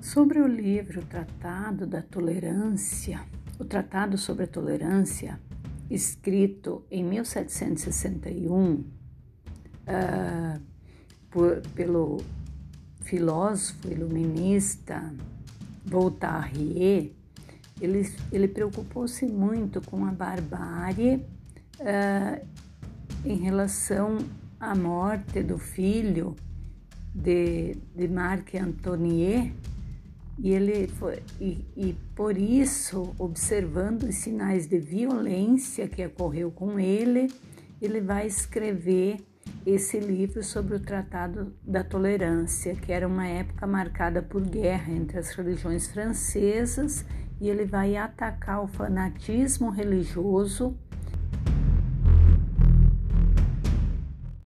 Sobre o livro Tratado da Tolerância, o Tratado sobre a Tolerância, escrito em 1761 uh, ah, por, pelo filósofo iluminista Voltaire, ele, ele preocupou-se muito com a barbárie uh, em relação à morte do filho de, de Marc Antonier e ele foi, e, e por isso, observando os sinais de violência que ocorreu com ele, ele vai escrever esse livro sobre o Tratado da Tolerância, que era uma época marcada por guerra entre as religiões francesas, e ele vai atacar o fanatismo religioso